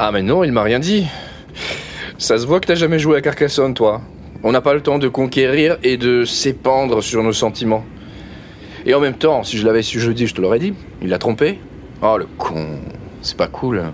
Ah mais non, il m'a rien dit. Ça se voit que t'as jamais joué à Carcassonne, toi. On n'a pas le temps de conquérir et de s'épandre sur nos sentiments. Et en même temps, si je l'avais su jeudi, je te l'aurais dit. Il l'a trompé. Oh le con, c'est pas cool. Hein.